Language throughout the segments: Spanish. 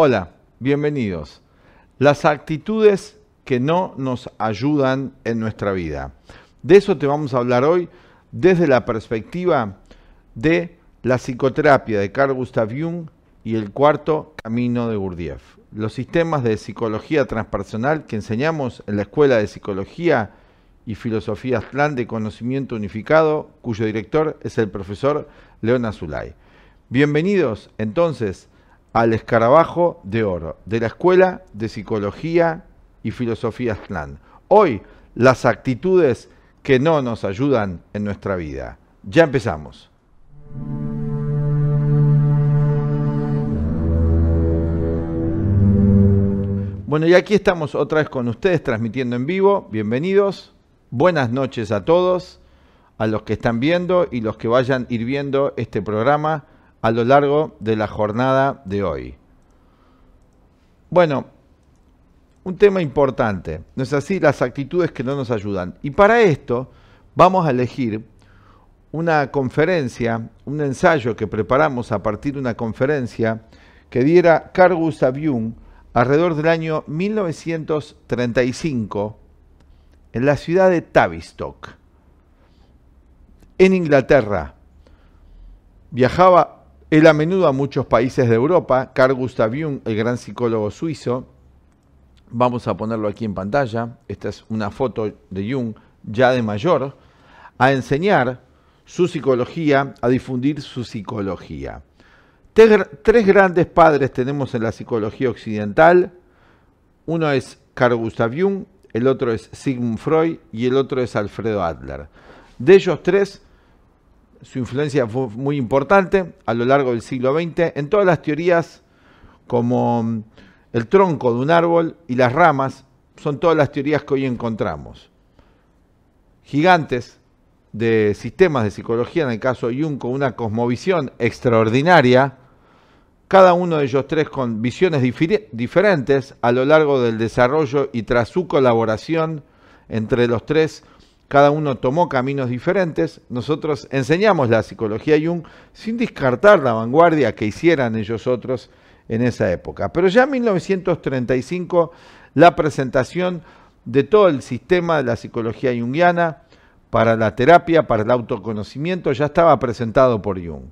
Hola, bienvenidos. Las actitudes que no nos ayudan en nuestra vida. De eso te vamos a hablar hoy desde la perspectiva de la psicoterapia de Carl Gustav Jung y el cuarto camino de Gurdjieff. Los sistemas de psicología transpersonal que enseñamos en la Escuela de Psicología y Filosofía Aztlán de Conocimiento Unificado, cuyo director es el profesor León Azulay. Bienvenidos entonces al escarabajo de oro de la Escuela de Psicología y Filosofía Aztlán. Hoy, las actitudes que no nos ayudan en nuestra vida. Ya empezamos. Bueno, y aquí estamos otra vez con ustedes transmitiendo en vivo. Bienvenidos. Buenas noches a todos, a los que están viendo y los que vayan ir viendo este programa a lo largo de la jornada de hoy. Bueno, un tema importante, ¿no es así? Las actitudes que no nos ayudan. Y para esto vamos a elegir una conferencia, un ensayo que preparamos a partir de una conferencia que diera Carl Gustav Jung alrededor del año 1935 en la ciudad de Tavistock, en Inglaterra. Viajaba él a menudo a muchos países de Europa, Carl Gustav Jung, el gran psicólogo suizo, vamos a ponerlo aquí en pantalla, esta es una foto de Jung ya de mayor, a enseñar su psicología, a difundir su psicología. Tres grandes padres tenemos en la psicología occidental, uno es Carl Gustav Jung, el otro es Sigmund Freud y el otro es Alfredo Adler. De ellos tres, su influencia fue muy importante a lo largo del siglo XX en todas las teorías como mm, el tronco de un árbol y las ramas, son todas las teorías que hoy encontramos. Gigantes de sistemas de psicología, en el caso de Jung, con una cosmovisión extraordinaria, cada uno de ellos tres con visiones diferentes a lo largo del desarrollo y tras su colaboración entre los tres cada uno tomó caminos diferentes, nosotros enseñamos la psicología Jung sin descartar la vanguardia que hicieran ellos otros en esa época. Pero ya en 1935 la presentación de todo el sistema de la psicología jungiana para la terapia, para el autoconocimiento, ya estaba presentado por Jung.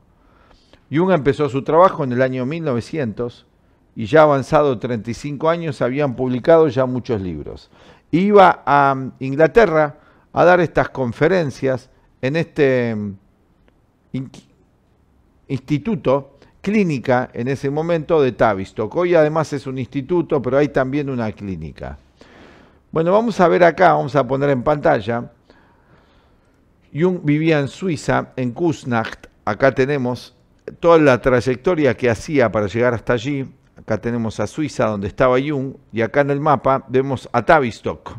Jung empezó su trabajo en el año 1900 y ya avanzado 35 años habían publicado ya muchos libros. Iba a Inglaterra, a dar estas conferencias en este mm, instituto, clínica en ese momento de Tavistock. Hoy además es un instituto, pero hay también una clínica. Bueno, vamos a ver acá, vamos a poner en pantalla. Jung vivía en Suiza, en Kusnacht. Acá tenemos toda la trayectoria que hacía para llegar hasta allí. Acá tenemos a Suiza, donde estaba Jung, y acá en el mapa vemos a Tavistock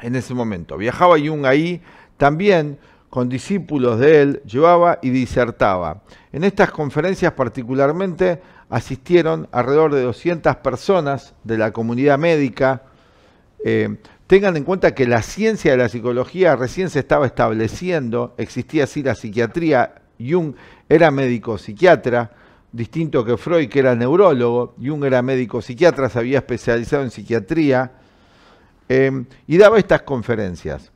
en ese momento. Viajaba Jung ahí también con discípulos de él, llevaba y disertaba. En estas conferencias particularmente asistieron alrededor de 200 personas de la comunidad médica. Eh, tengan en cuenta que la ciencia de la psicología recién se estaba estableciendo, existía así la psiquiatría, Jung era médico psiquiatra, distinto que Freud que era neurólogo, Jung era médico psiquiatra, se había especializado en psiquiatría, Em, y daba estas conferencias.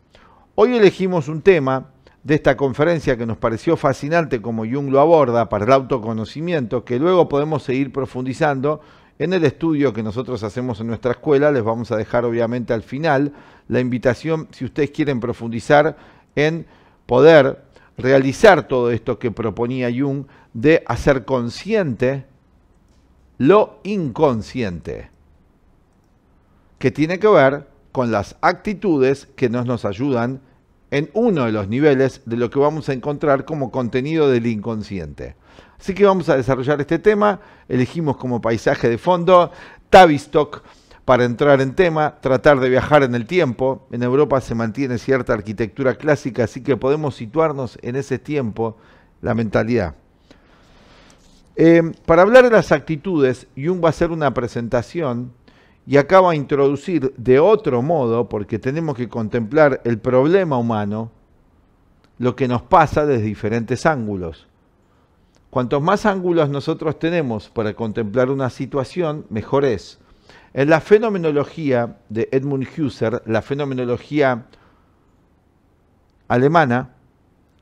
Hoy elegimos un tema de esta conferencia que nos pareció fascinante como Jung lo aborda para el autoconocimiento, que luego podemos seguir profundizando en el estudio que nosotros hacemos en nuestra escuela. Les vamos a dejar obviamente al final la invitación, si ustedes quieren profundizar en poder realizar todo esto que proponía Jung de hacer consciente lo inconsciente, que tiene que ver con las actitudes que nos, nos ayudan en uno de los niveles de lo que vamos a encontrar como contenido del inconsciente. Así que vamos a desarrollar este tema, elegimos como paisaje de fondo Tavistock para entrar en tema, tratar de viajar en el tiempo. En Europa se mantiene cierta arquitectura clásica, así que podemos situarnos en ese tiempo, la mentalidad. Eh, para hablar de las actitudes, Jung va a hacer una presentación y acaba a introducir de otro modo, porque tenemos que contemplar el problema humano, lo que nos pasa desde diferentes ángulos. Cuantos más ángulos nosotros tenemos para contemplar una situación, mejor es. En la fenomenología de Edmund Husserl, la fenomenología alemana,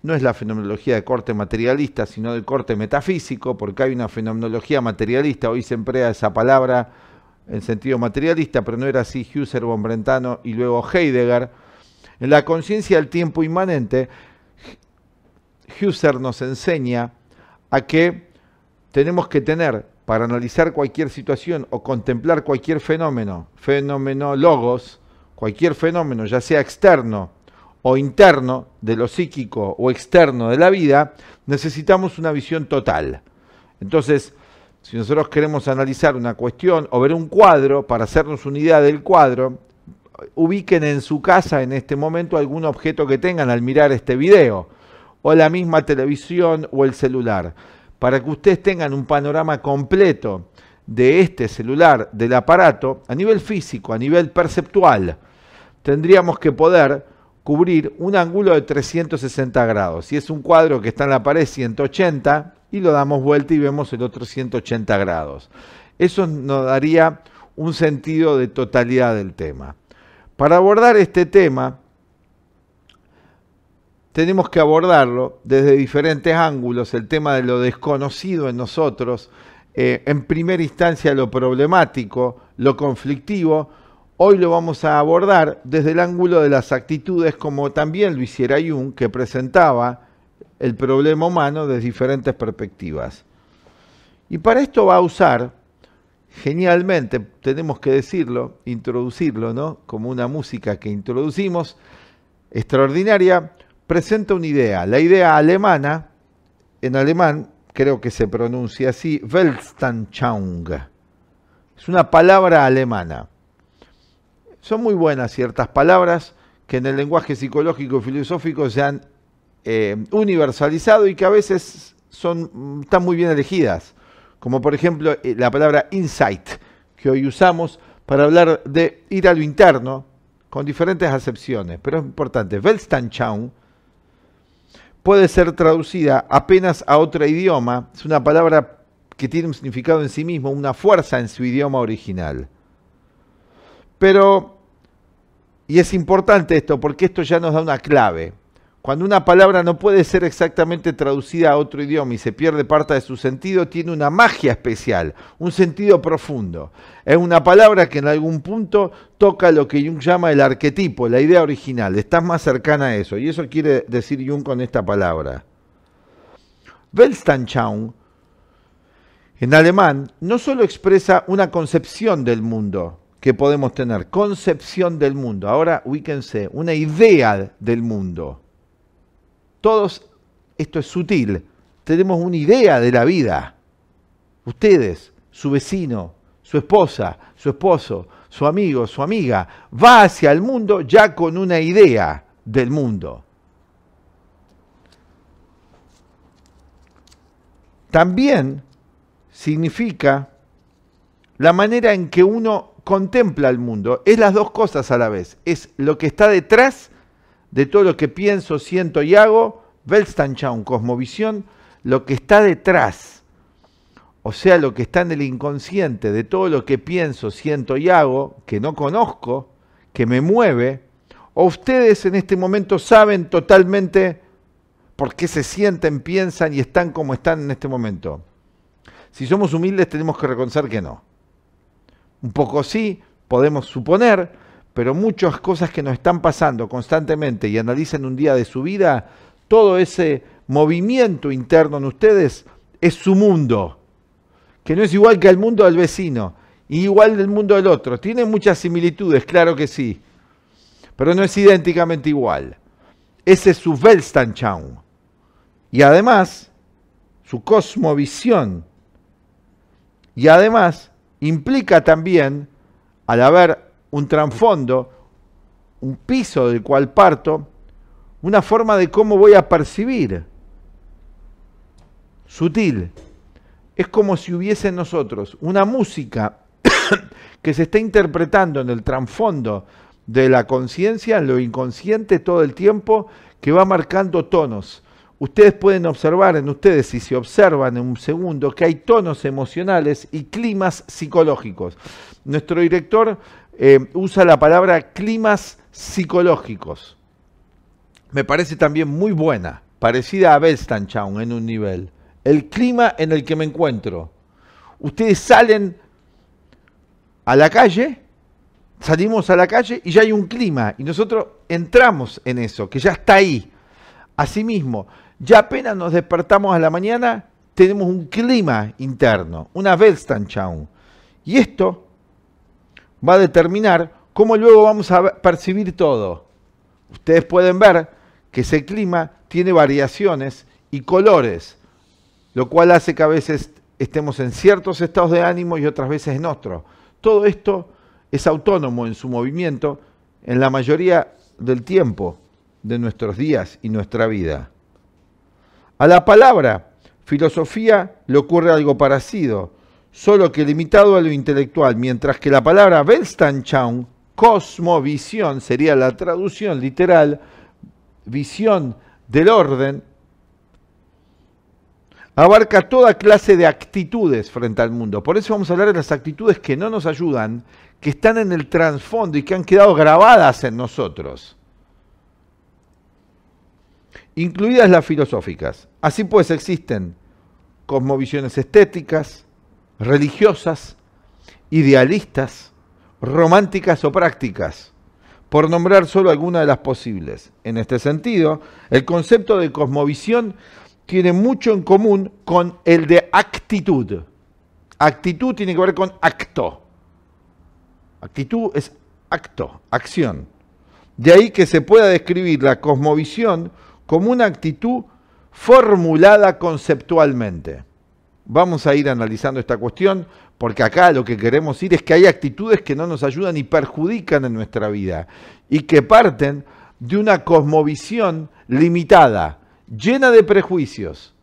no es la fenomenología de corte materialista, sino de corte metafísico, porque hay una fenomenología materialista, hoy se emplea esa palabra en sentido materialista, pero no era así Husserl, von Brentano y luego Heidegger. En la conciencia del tiempo inmanente, Husserl nos enseña a que tenemos que tener para analizar cualquier situación o contemplar cualquier fenómeno, fenomenólogos, cualquier fenómeno, ya sea externo o interno de lo psíquico o externo de la vida, necesitamos una visión total. Entonces, si nosotros queremos analizar una cuestión o ver un cuadro, para hacernos una idea del cuadro, ubiquen en su casa en este momento algún objeto que tengan al mirar este video, o la misma televisión o el celular para que ustedes tengan un panorama completo de este celular, del aparato, a nivel físico, a nivel perceptual, tendríamos que poder cubrir un ángulo de 360 grados. Si es un cuadro que está en la pared 180 y lo damos vuelta y vemos el otro 180 grados. Eso nos daría un sentido de totalidad del tema. Para abordar este tema, tenemos que abordarlo desde diferentes ángulos, el tema de lo desconocido en nosotros, eh, en primera instancia lo problemático, lo conflictivo, hoy lo vamos a abordar desde el ángulo de las actitudes, como también lo hiciera Jung, que presentaba el problema humano desde diferentes perspectivas. Y para esto va a usar, genialmente, tenemos que decirlo, introducirlo, ¿no? Como una música que introducimos, extraordinaria, presenta una idea. La idea alemana, en alemán creo que se pronuncia así, Weltanschauung. Es una palabra alemana. Son muy buenas ciertas palabras que en el lenguaje psicológico y filosófico se han eh, universalizado y que a veces son, están muy bien elegidas. Como por ejemplo eh, la palabra insight, que hoy usamos para hablar de ir a lo interno, con diferentes acepciones. Pero es importante. Weltanschauung puede ser traducida apenas a otro idioma. Es una palabra que tiene un significado en sí mismo, una fuerza en su idioma original. Pero, y es importante esto porque esto ya nos da una clave. Cuando una palabra no puede ser exactamente traducida a otro idioma y se pierde parte de su sentido, tiene una magia especial, un sentido profundo. Es una palabra que en algún punto toca lo que Jung llama el arquetipo, la idea original. Estás más cercana a eso. Y eso quiere decir Jung con esta palabra. Weltanschauung, en alemán, no solo expresa una concepción del mundo que podemos tener, concepción del mundo. Ahora ubíquense, una idea del mundo todos, esto es sutil, tenemos una idea de la vida. Ustedes, su vecino, su esposa, su esposo, su amigo, su amiga, va hacia el mundo ya con una idea del mundo. También significa la manera en que uno contempla el mundo. Es las dos cosas a la vez. Es lo que está detrás de todo lo que pienso, siento y hago, Weltanschauung, cosmovisión, lo que está detrás, o sea, lo que está en el inconsciente de todo lo que pienso, siento y hago, que no conozco, que me mueve, o ustedes en este momento saben totalmente por qué se sienten, piensan y están como están en este momento. Si somos humildes tenemos que reconocer que no. Un poco sí, podemos suponer, pero muchas cosas que nos están pasando constantemente y analicen un día de su vida, todo ese movimiento interno en ustedes es su mundo, que no es igual que el mundo del vecino, igual del mundo del otro. Tiene muchas similitudes, claro que sí, pero no es idénticamente igual. Ese es su Weltanschauung. Y además, su cosmovisión. Y además, implica también, al haber un trasfondo, un piso del cual parto, una forma de cómo voy a percibir. Sutil. Es como si hubiese en nosotros una música que se está interpretando en el trasfondo de la conciencia, en lo inconsciente todo el tiempo, que va marcando tonos. Ustedes pueden observar en ustedes, si se observan en un segundo, que hay tonos emocionales y climas psicológicos. Nuestro director eh, usa la palabra climas psicológicos. Me parece también muy buena, parecida a Weltanschauung en un nivel. El clima en el que me encuentro. Ustedes salen a la calle, salimos a la calle y ya hay un clima y nosotros entramos en eso, que ya está ahí. Asimismo, ya apenas nos despertamos a la mañana, tenemos un clima interno, una Weltanschauung. Y esto va a determinar cómo luego vamos a percibir todo. Ustedes pueden ver que ese clima tiene variaciones y colores, lo cual hace que a veces estemos en ciertos estados de ánimo y otras veces en otros. Todo esto es autónomo en su movimiento en la mayoría del tiempo de nuestros días y nuestra vida. A la palabra filosofía le ocurre algo parecido, solo que limitado a lo intelectual, mientras que la palabra Weltanschauung, cosmovisión, sería la traducción literal, visión del orden, abarca toda clase de actitudes frente al mundo. Por eso vamos a hablar de las actitudes que no nos ayudan, que están en el trasfondo y que han quedado grabadas en nosotros incluidas las filosóficas. Así pues existen cosmovisiones estéticas, religiosas, idealistas, románticas o prácticas, por nombrar solo algunas de las posibles. En este sentido, el concepto de cosmovisión tiene mucho en común con el de actitud. Actitud tiene que ver con acto. Actitud es acto, acción. De ahí que se pueda describir la cosmovisión como una actitud formulada conceptualmente. Vamos a ir analizando esta cuestión porque acá lo que queremos ir es que hay actitudes que no nos ayudan y perjudican en nuestra vida y que parten de una cosmovisión limitada, llena de prejuicios.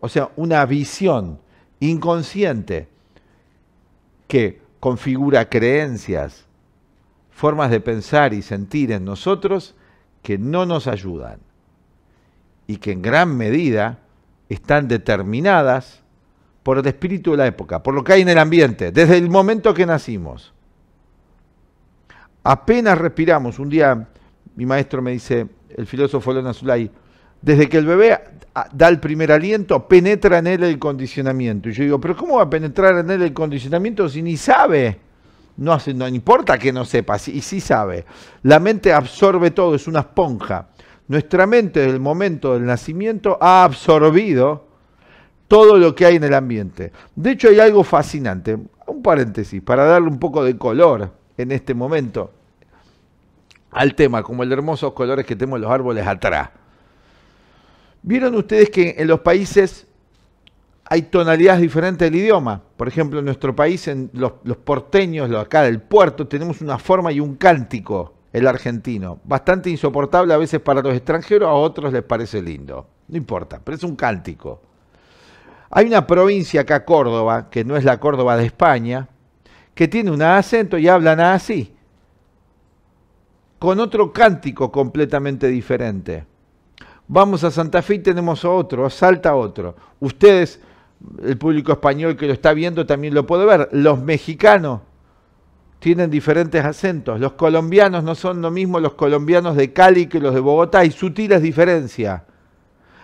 O sea, una visión inconsciente que configura creencias, formas de pensar y sentir en nosotros que no nos ayudan y que en gran medida están determinadas por el espíritu de la época, por lo que hay en el ambiente, desde el momento que nacimos. Apenas respiramos, un día mi maestro me dice, el filósofo Lona Zulay, desde que el bebé da el primer aliento, penetra en él el condicionamiento. Y yo digo, pero ¿cómo va a penetrar en él el condicionamiento si ni sabe? No, no importa que no sepa, y sí sabe. La mente absorbe todo, es una esponja. Nuestra mente desde el momento del nacimiento ha absorbido todo lo que hay en el ambiente. De hecho, hay algo fascinante, un paréntesis, para darle un poco de color en este momento al tema, como el de hermosos colores que tenemos los árboles atrás. ¿Vieron ustedes que en los países hay tonalidades diferentes del idioma. Por ejemplo, en nuestro país, en los, porteños, los acá del puerto, tenemos una forma y un cántico, el argentino. Bastante insoportable a veces para los extranjeros, a otros les parece lindo. No importa, pero es un cántico. Hay una provincia acá, Córdoba, que no es la Córdoba de España, que tiene un acento y hablan así, con otro cántico completamente diferente. Vamos a Santa Fe y tenemos otro, salta otro. Ustedes el público español que lo está viendo también lo puede ver. Los mexicanos tienen diferentes acentos. Los colombianos no son lo mismo los colombianos de Cali que los de Bogotá. Hay sutiles diferencias.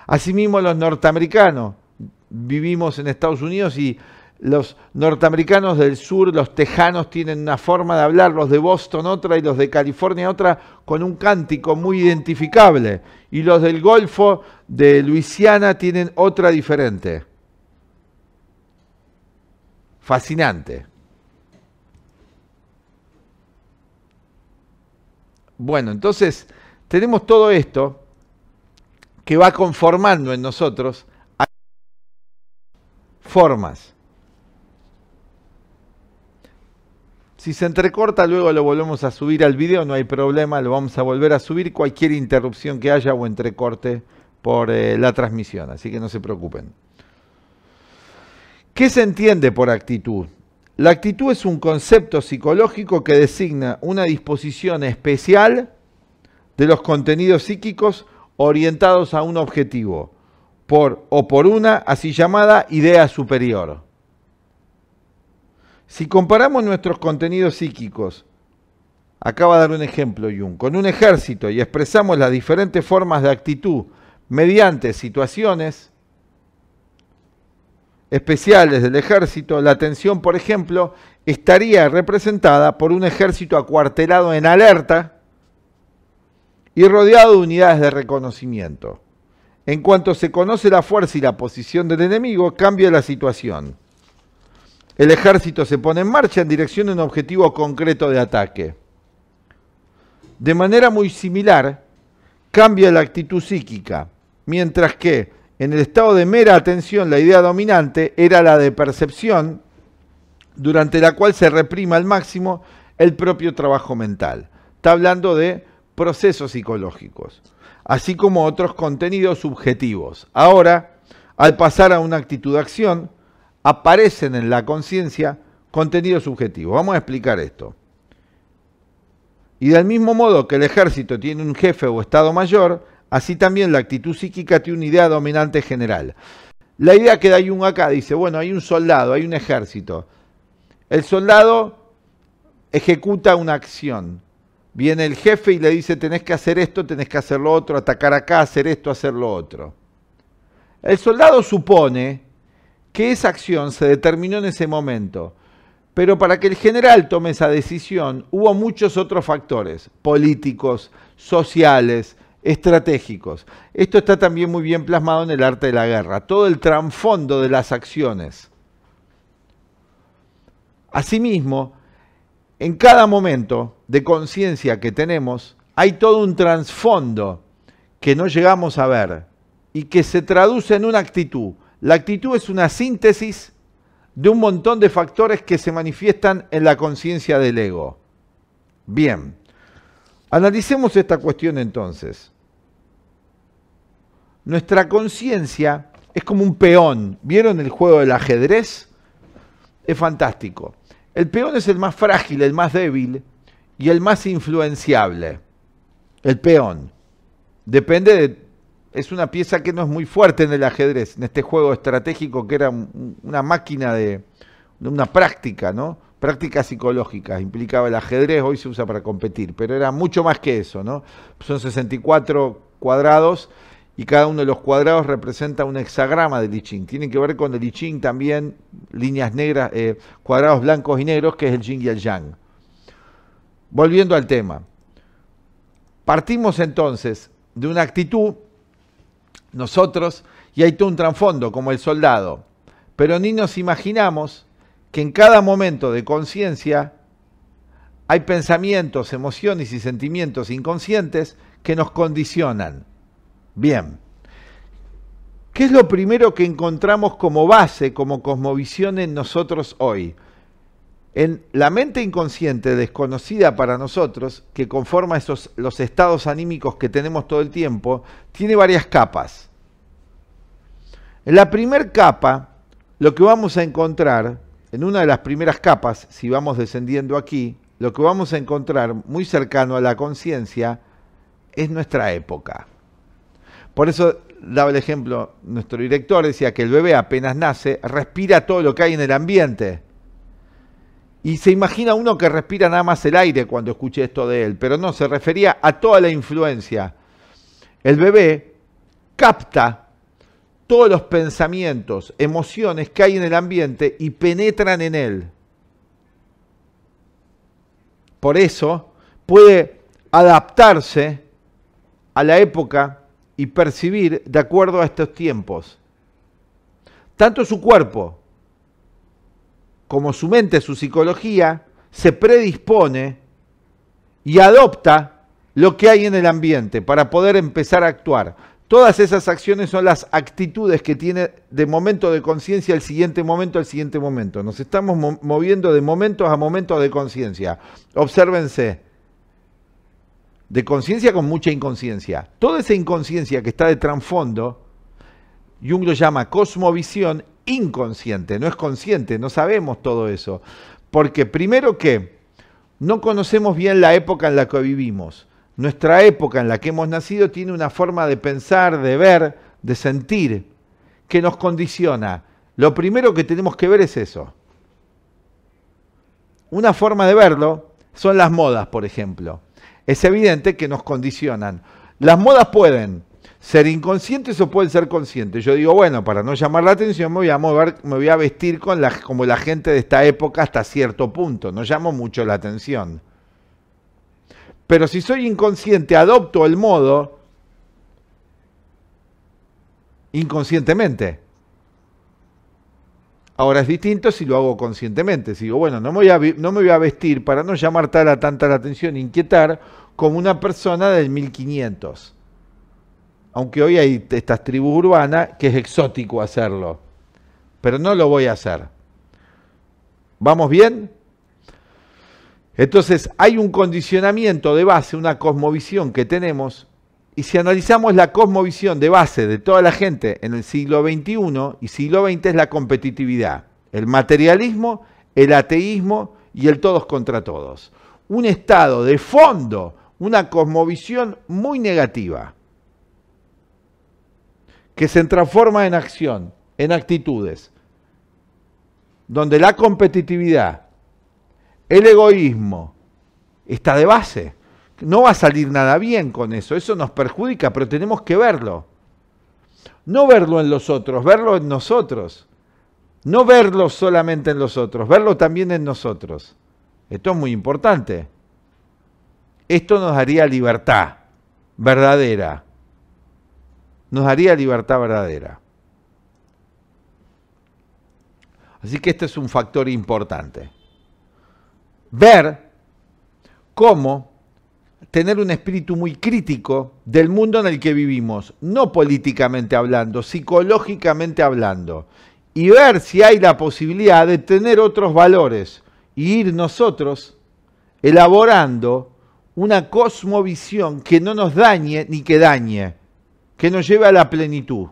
Asimismo los norteamericanos. Vivimos en Estados Unidos y los norteamericanos del sur, los tejanos, tienen una forma de hablar, los de Boston otra y los de California otra, con un cántico muy identificable. Y los del Golfo de Luisiana tienen otra diferente fascinante. Bueno, entonces tenemos todo esto que va conformando en nosotros formas. Si se entrecorta, luego lo volvemos a subir al video, no hay problema, lo vamos a volver a subir cualquier interrupción que haya o entrecorte por eh, la transmisión, así que no se preocupen. ¿Qué se entiende por actitud? La actitud es un concepto psicológico que designa una disposición especial de los contenidos psíquicos orientados a un objetivo, por o por una así llamada idea superior. Si comparamos nuestros contenidos psíquicos, acaba de dar un ejemplo Jung, con un ejército y expresamos las diferentes formas de actitud mediante situaciones especiales del ejército, la atención, por ejemplo, estaría representada por un ejército acuartelado en alerta y rodeado de unidades de reconocimiento. En cuanto se conoce la fuerza y la posición del enemigo, cambia la situación. El ejército se pone en marcha en dirección a un objetivo concreto de ataque. De manera muy similar, cambia la actitud psíquica, mientras que en el estado de mera atención la idea dominante era la de percepción, durante la cual se reprima al máximo el propio trabajo mental. Está hablando de procesos psicológicos, así como otros contenidos subjetivos. Ahora, al pasar a una actitud de acción, aparecen en la conciencia contenidos subjetivos. Vamos a explicar esto. Y del mismo modo que el ejército tiene un jefe o estado mayor, así también la actitud psíquica tiene una idea dominante general. La idea que da Jung acá dice, bueno, hay un soldado, hay un ejército. El soldado ejecuta una acción. Viene el jefe y le dice, tenés que hacer esto, tenés que hacer lo otro, atacar acá, hacer esto, hacer lo otro. El soldado supone que esa acción se determinó en ese momento, pero para que el general tome esa decisión hubo muchos otros factores, políticos, sociales, estratégicos. Esto está también muy bien plasmado en el arte de la guerra, todo el trasfondo de las acciones. Asimismo, en cada momento de conciencia que tenemos, hay todo un trasfondo que no llegamos a ver y que se traduce en una actitud. La actitud es una síntesis de un montón de factores que se manifiestan en la conciencia del ego. Bien, analicemos esta cuestión entonces. Nuestra conciencia es como un peón. ¿Vieron el juego del ajedrez? Es fantástico. El peón es el más frágil, el más débil y el más influenciable. El peón. Depende de... Es una pieza que no es muy fuerte en el ajedrez, en este juego estratégico que era una máquina de, una práctica, ¿no? Práctica psicológica, implicaba el ajedrez, hoy se usa para competir, pero era mucho más que eso, ¿no? Son 64 cuadrados y cada uno de los cuadrados representa un hexagrama de I Ching. Tienen que ver con el I Ching también, líneas negras, eh, cuadrados blancos y negros, que es el Yin y el Yang. Volviendo al tema. Partimos entonces de una actitud, nosotros, y hay todo un trasfondo, como el soldado, pero ni nos imaginamos que en cada momento de conciencia hay pensamientos, emociones y sentimientos inconscientes que nos condicionan Bien. ¿Qué es lo primero que encontramos como base, como cosmovisión en nosotros hoy? En la mente inconsciente desconocida para nosotros, que conforma esos, los estados anímicos que tenemos todo el tiempo, tiene varias capas. En la primera capa, lo que vamos a encontrar, en una de las primeras capas, si vamos descendiendo aquí, lo que vamos a encontrar muy cercano a la conciencia es nuestra época. Por eso daba el ejemplo, nuestro director decía que el bebé apenas nace, respira todo lo que hay en el ambiente. Y se imagina uno que respira nada más el aire cuando escuche esto de él, pero no, se refería a toda la influencia. El bebé capta todos los pensamientos, emociones que hay en el ambiente y penetran en él. Por eso puede adaptarse a la época y percibir de acuerdo a estos tiempos. Tanto su cuerpo como su mente, su psicología, se predispone y adopta lo que hay en el ambiente para poder empezar a actuar. Todas esas acciones son las actitudes que tiene de momento de conciencia el siguiente momento al siguiente momento. Nos estamos moviendo de momentos a momentos de conciencia. Obsérvense. De conciencia con mucha inconsciencia. Toda esa inconsciencia que está de trasfondo, Jung lo llama cosmovisión inconsciente, no es consciente, no sabemos todo eso. Porque primero que no conocemos bien la época en la que vivimos nuestra época en la que hemos nacido tiene una forma de pensar, de ver, de sentir, que nos condiciona. Lo primero que tenemos que ver es eso. Una forma de verlo son las modas, por ejemplo. Es evidente que nos condicionan. Las modas pueden ser inconscientes o pueden ser conscientes. Yo digo, bueno, para no llamar la atención me voy a mover, me voy a vestir con la, como la gente de esta época hasta cierto punto. No llamo mucho la atención. Pero si soy inconsciente, adopto el modo inconscientemente. Ahora es distinto si lo hago conscientemente. Si digo, bueno, no me voy a, a vestir para no llamar tanta la atención, inquietar, como una persona del 1500. Aunque hoy hay estas tribus urbanas que es exótico hacerlo. Pero no lo voy a hacer. ¿Vamos bien? Entonces hay un condicionamiento de base, una cosmovisión que tenemos, y si analizamos la cosmovisión de base de toda la gente en el siglo XXI y siglo XX es la competitividad, el materialismo, el ateísmo y el todos contra todos. Un estado de fondo, una cosmovisión muy negativa, que se transforma en acción, en actitudes, donde la competitividad, el egoísmo está de base. No va a salir nada bien con eso, eso nos perjudica, pero tenemos que verlo. No verlo en los otros, verlo en nosotros. No verlo solamente en los otros, verlo también en nosotros. Esto es muy importante. Esto nos daría libertad verdadera. Nos daría libertad verdadera. Así que este es un factor importante ver cómo tener un espíritu muy crítico del mundo en el que vivimos, no políticamente hablando, psicológicamente hablando, y ver si hay la posibilidad de tener otros valores y ir nosotros elaborando una cosmovisión que no nos dañe ni que dañe, que nos lleve a la plenitud.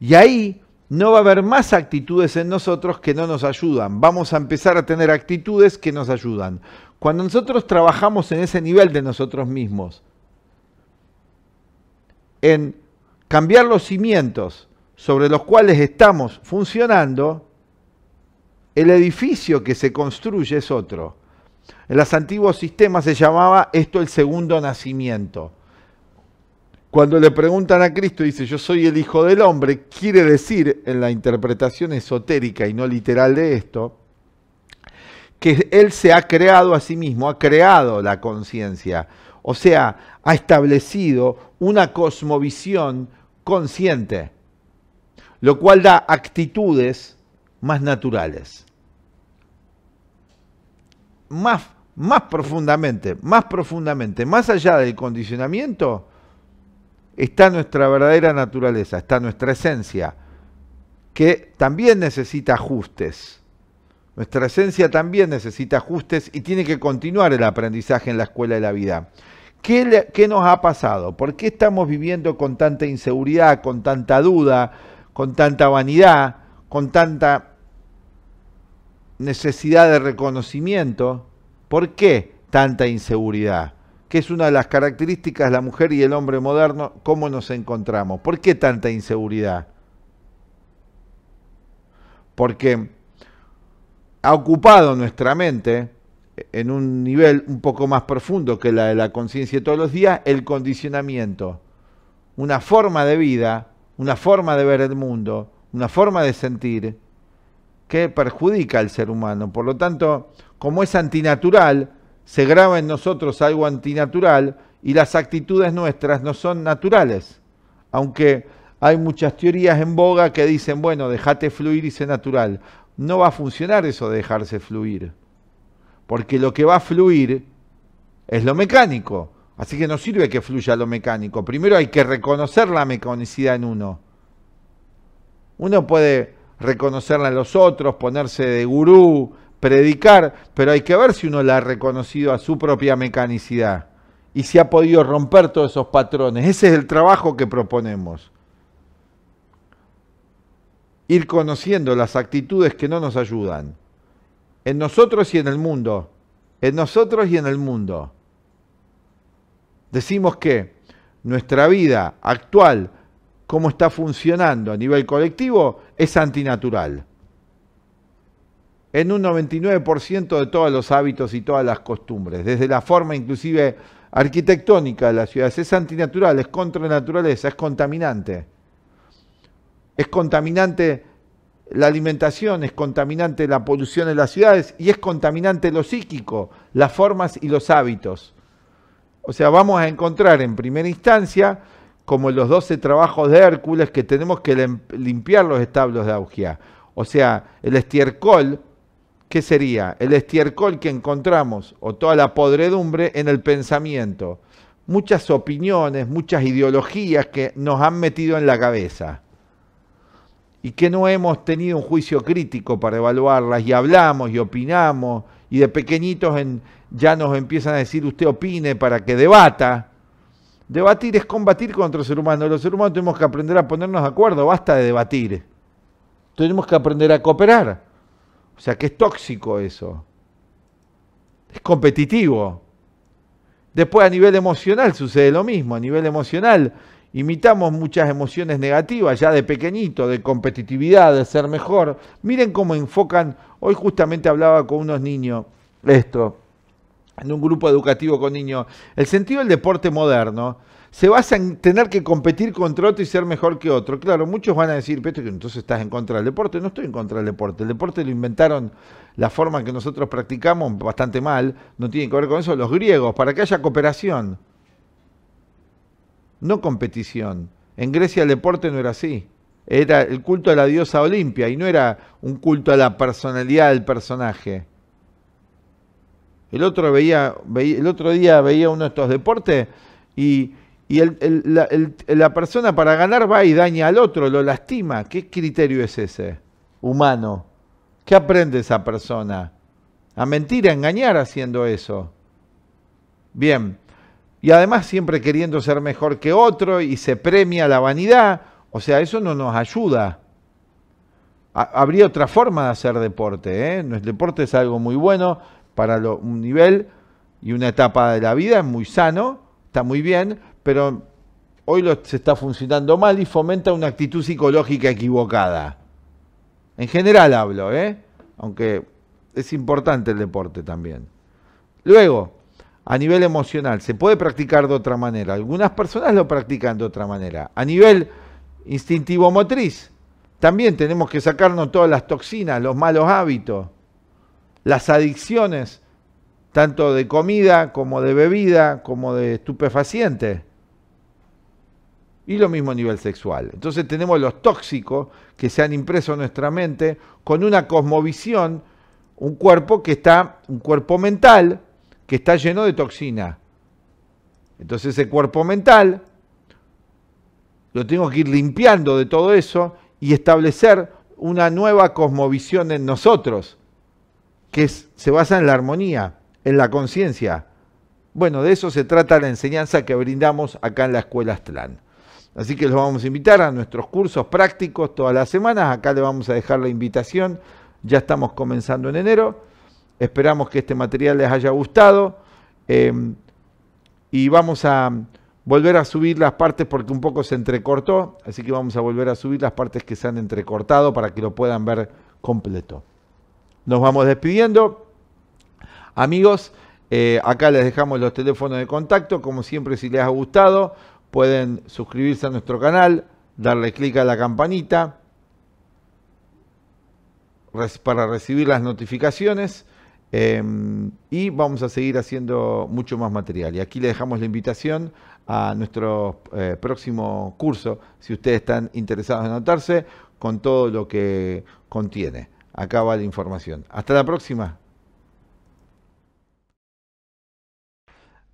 Y ahí no va a haber más actitudes en nosotros que no nos ayudan. Vamos a empezar a tener actitudes que nos ayudan. Cuando nosotros trabajamos en ese nivel de nosotros mismos, en cambiar los cimientos sobre los cuales estamos funcionando, el edificio que se construye es otro. En los antiguos sistemas se llamaba esto el segundo nacimiento. Cuando le preguntan a Cristo, dice, yo soy el Hijo del Hombre, quiere decir, en la interpretación esotérica y no literal de esto, que Él se ha creado a sí mismo, ha creado la conciencia, o sea, ha establecido una cosmovisión consciente, lo cual da actitudes más naturales. Más, más profundamente, más profundamente, más allá del condicionamiento, está nuestra verdadera naturaleza, está nuestra esencia, que también necesita ajustes. Nuestra esencia también necesita ajustes y tiene que continuar el aprendizaje en la escuela de la vida. ¿Qué, ¿Qué, nos ha pasado? ¿Por qué estamos viviendo con tanta inseguridad, con tanta duda, con tanta vanidad, con tanta necesidad de reconocimiento? ¿Por qué tanta inseguridad? Que es una de las características de la mujer y el hombre moderno, cómo nos encontramos. ¿Por qué tanta inseguridad? Porque ha ocupado nuestra mente en un nivel un poco más profundo que la de la conciencia de todos los días, el condicionamiento, una forma de vida, una forma de ver el mundo, una forma de sentir que perjudica al ser humano. Por lo tanto, como es antinatural, se graba en nosotros algo antinatural y las actitudes nuestras no son naturales. Aunque hay muchas teorías en boga que dicen, bueno, déjate fluir y sé natural. No va a funcionar eso de dejarse fluir. Porque lo que va a fluir es lo mecánico. Así que no sirve que fluya lo mecánico. Primero hay que reconocer la mecanicidad en uno. Uno puede reconocerla en los otros, ponerse de gurú, predicar, pero hay que ver si uno la ha reconocido a su propia mecanicidad y si ha podido romper todos esos patrones. Ese es el trabajo que proponemos. Ir conociendo las actitudes que no nos ayudan. En nosotros y en el mundo. En nosotros y en el mundo. Decimos que nuestra vida actual, cómo está funcionando a nivel colectivo, es antinatural. En un 99% de todos los hábitos y todas las costumbres, desde la forma inclusive arquitectónica de las ciudades, es antinatural, es contra naturaleza, es contaminante. Es contaminante la alimentación, es contaminante la polución en las ciudades y es contaminante lo psíquico, las formas y los hábitos. O sea, vamos a encontrar en primera instancia, como los 12 trabajos de Hércules, que tenemos que limpiar los establos de Augia. O sea, el estiércol, ¿qué sería? El estiércol que encontramos, o toda la podredumbre, en el pensamiento. Muchas opiniones, muchas ideologías que nos han metido en la cabeza y que no hemos tenido un juicio crítico para evaluarlas y hablamos y opinamos y de pequeñitos ya nos empiezan a decir usted opine para que debata. Debatir es combatir contra el ser humano. Los seres humanos tenemos que aprender a ponernos de acuerdo, basta de debatir. Tenemos que aprender a cooperar. O sea que es tóxico eso. Es competitivo. Después a nivel emocional sucede lo mismo. A nivel emocional imitamos muchas emociones negativas ya de pequeñito, de competitividad, de ser mejor. Miren cómo enfocan, hoy justamente hablaba con unos niños esto, en un grupo educativo con niños, el sentido del deporte moderno se basa en tener que competir contra otro y ser mejor que otro. Claro, muchos van a decir, Petro, que entonces estás en contra del deporte. No estoy en contra del deporte. El deporte lo inventaron la forma que nosotros practicamos bastante mal. No tiene que ver con eso los griegos, para que haya cooperación. No competición. En Grecia el deporte no era así. Era el culto a la diosa Olimpia y no era un culto a la personalidad del personaje. El otro, veía, el otro día veía uno de estos deportes y, la, persona para ganar va y daña al otro, lo lastima. ¿Qué criterio es ese? Humano. ¿Qué aprende esa persona? A mentir, a engañar haciendo eso. Bien. Y además siempre queriendo ser mejor que otro y se premia la vanidad. O sea, eso no nos ayuda. Habría otra forma de hacer deporte. ¿eh? El deporte es algo muy bueno para un nivel y una etapa de la vida, es muy sano, está muy bien, pero hoy se está funcionando mal y fomenta una actitud psicológica equivocada. En general hablo, ¿eh? aunque es importante el deporte también. Luego, a nivel emocional, se puede practicar de otra manera. Algunas personas lo practican de otra manera. A nivel instintivo motriz, también tenemos que sacarnos todas las toxinas, los malos hábitos las adicciones, tanto de comida como de bebida, como de estupefacientes. Y lo mismo a nivel sexual. Entonces tenemos los tóxicos que se han impreso en nuestra mente con una cosmovisión, un cuerpo que está, un cuerpo mental que está lleno de toxina. Entonces ese cuerpo mental lo tengo que ir limpiando de todo eso y establecer una nueva cosmovisión en nosotros que se basa en la armonía, en la conciencia. Bueno, de eso se trata la enseñanza que brindamos acá en la Escuela Aztlán. Así que los vamos a invitar a nuestros cursos prácticos todas las semanas. Acá le vamos a dejar la invitación. Ya estamos comenzando en enero. Esperamos que este material les haya gustado. Eh, y vamos a volver a subir las partes porque un poco se entrecortó. Así que vamos a volver a subir las partes que se han entrecortado para que lo puedan ver completo. Nos vamos despidiendo. Amigos, eh, acá les dejamos los teléfonos de contacto. Como siempre, si les ha gustado, pueden suscribirse a nuestro canal, darle clic a la campanita para recibir las notificaciones. Em, y vamos a seguir haciendo mucho más material. Y aquí les dejamos la invitación a nuestro eh, próximo curso, si ustedes están interesados en anotarse, con todo lo que contiene. Acá va la información. Hasta la próxima.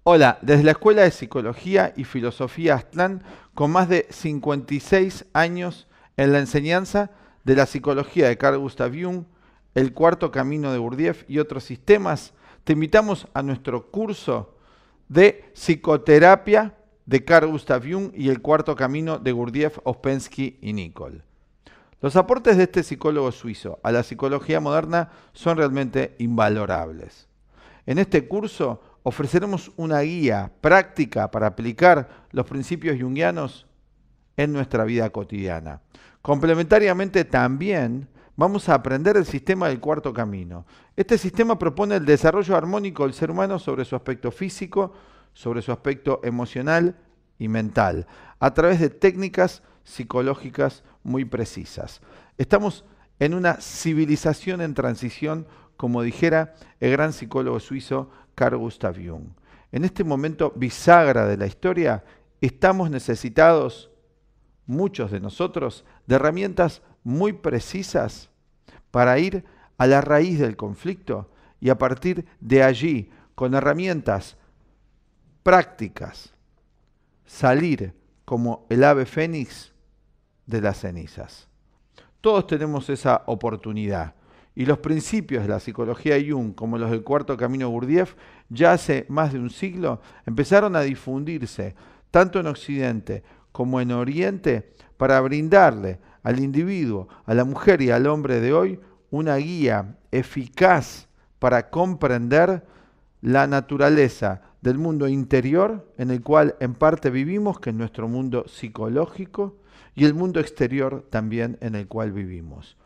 Hola, desde la Escuela de Psicología y Filosofía Aztlán, con más de 56 años en la enseñanza de la psicología de Carl Gustav Jung, el cuarto camino de Gurdjieff y otros sistemas, te invitamos a nuestro curso de psicoterapia de Carl Gustav Jung y el cuarto camino de Gurdjieff, Ospensky y Nicol. Los aportes de este psicólogo suizo a la psicología moderna son realmente invalorables. En este curso ofreceremos una guía práctica para aplicar los principios junguianos en nuestra vida cotidiana. Complementariamente también vamos a aprender el sistema del cuarto camino. Este sistema propone el desarrollo armónico del ser humano sobre su aspecto físico, sobre su aspecto emocional y mental, a través de técnicas psicológicas muy precisas. Estamos en una civilización en transición, como dijera el gran psicólogo suizo Carl Gustav Jung. En este momento bisagra de la historia, estamos necesitados, muchos de nosotros, de herramientas muy precisas para ir a la raíz del conflicto y a partir de allí, con herramientas prácticas, salir como el ave fénix de las cenizas. Todos tenemos esa oportunidad. Y los principios de la psicología Jung, como los del cuarto camino Gurdjieff, ya hace más de un siglo empezaron a difundirse tanto en Occidente como en Oriente para brindarle al individuo, a la mujer y al hombre de hoy una guía eficaz para comprender la naturaleza del mundo interior en el cual en parte vivimos, que es nuestro mundo psicológico, y el mundo exterior también en el cual vivimos.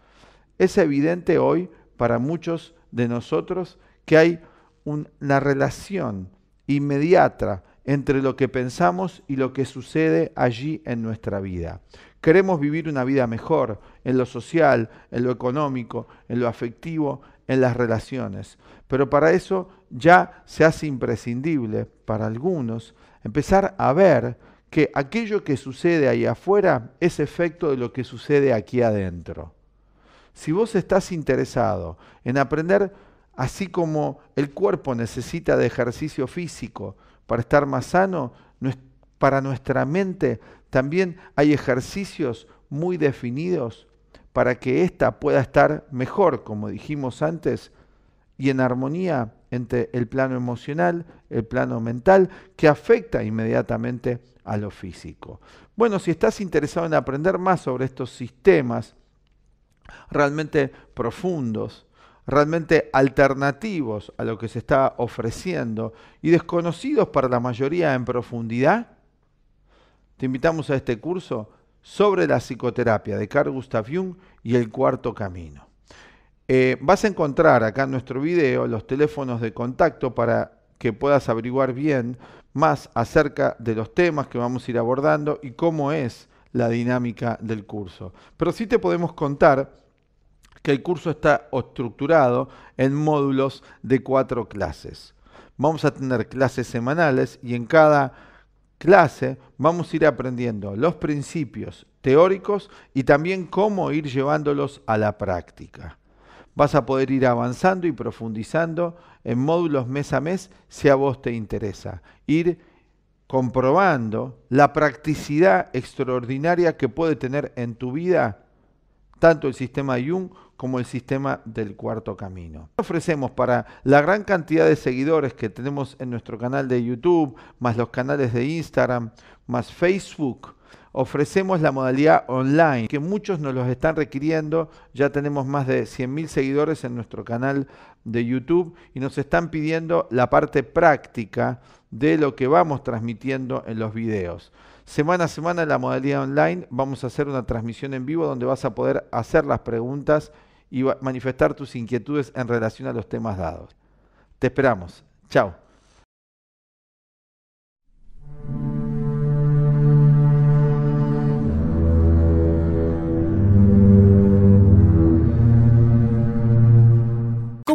Es evidente hoy para muchos de nosotros que hay una relación inmediata entre lo que pensamos y lo que sucede allí en nuestra vida. Queremos vivir una vida mejor en lo social, en lo económico, en lo afectivo, en las relaciones. Pero para eso ya se hace imprescindible para algunos empezar a ver que aquello que sucede ahí afuera es efecto de lo que sucede aquí adentro. Si vos estás interesado en aprender, así como el cuerpo necesita de ejercicio físico para estar más sano, para nuestra mente también hay ejercicios muy definidos para que ésta pueda estar mejor, como dijimos antes, y en armonía entre el plano emocional, el plano mental, que afecta inmediatamente a lo físico. Bueno, si estás interesado en aprender más sobre estos sistemas realmente profundos, realmente alternativos a lo que se está ofreciendo y desconocidos para la mayoría en profundidad, te invitamos a este curso sobre la psicoterapia de Carl Gustav Jung y el cuarto camino. Eh, vas a encontrar acá en nuestro video los teléfonos de contacto para que puedas averiguar bien más acerca de los temas que vamos a ir abordando y cómo es la dinámica del curso. Pero sí te podemos contar que el curso está estructurado en módulos de cuatro clases. Vamos a tener clases semanales y en cada clase vamos a ir aprendiendo los principios teóricos y también cómo ir llevándolos a la práctica vas a poder ir avanzando y profundizando en módulos mes a mes si a vos te interesa. Ir comprobando la practicidad extraordinaria que puede tener en tu vida tanto el sistema Jung como el sistema del cuarto camino. Ofrecemos para la gran cantidad de seguidores que tenemos en nuestro canal de YouTube, más los canales de Instagram, más Facebook, ofrecemos la modalidad online, que muchos nos los están requiriendo. Ya tenemos más de 100.000 seguidores en nuestro canal de YouTube y nos están pidiendo la parte práctica de lo que vamos transmitiendo en los videos. Semana a semana en la modalidad online vamos a hacer una transmisión en vivo donde vas a poder hacer las preguntas y manifestar tus inquietudes en relación a los temas dados. Te esperamos. Chao.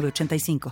906985.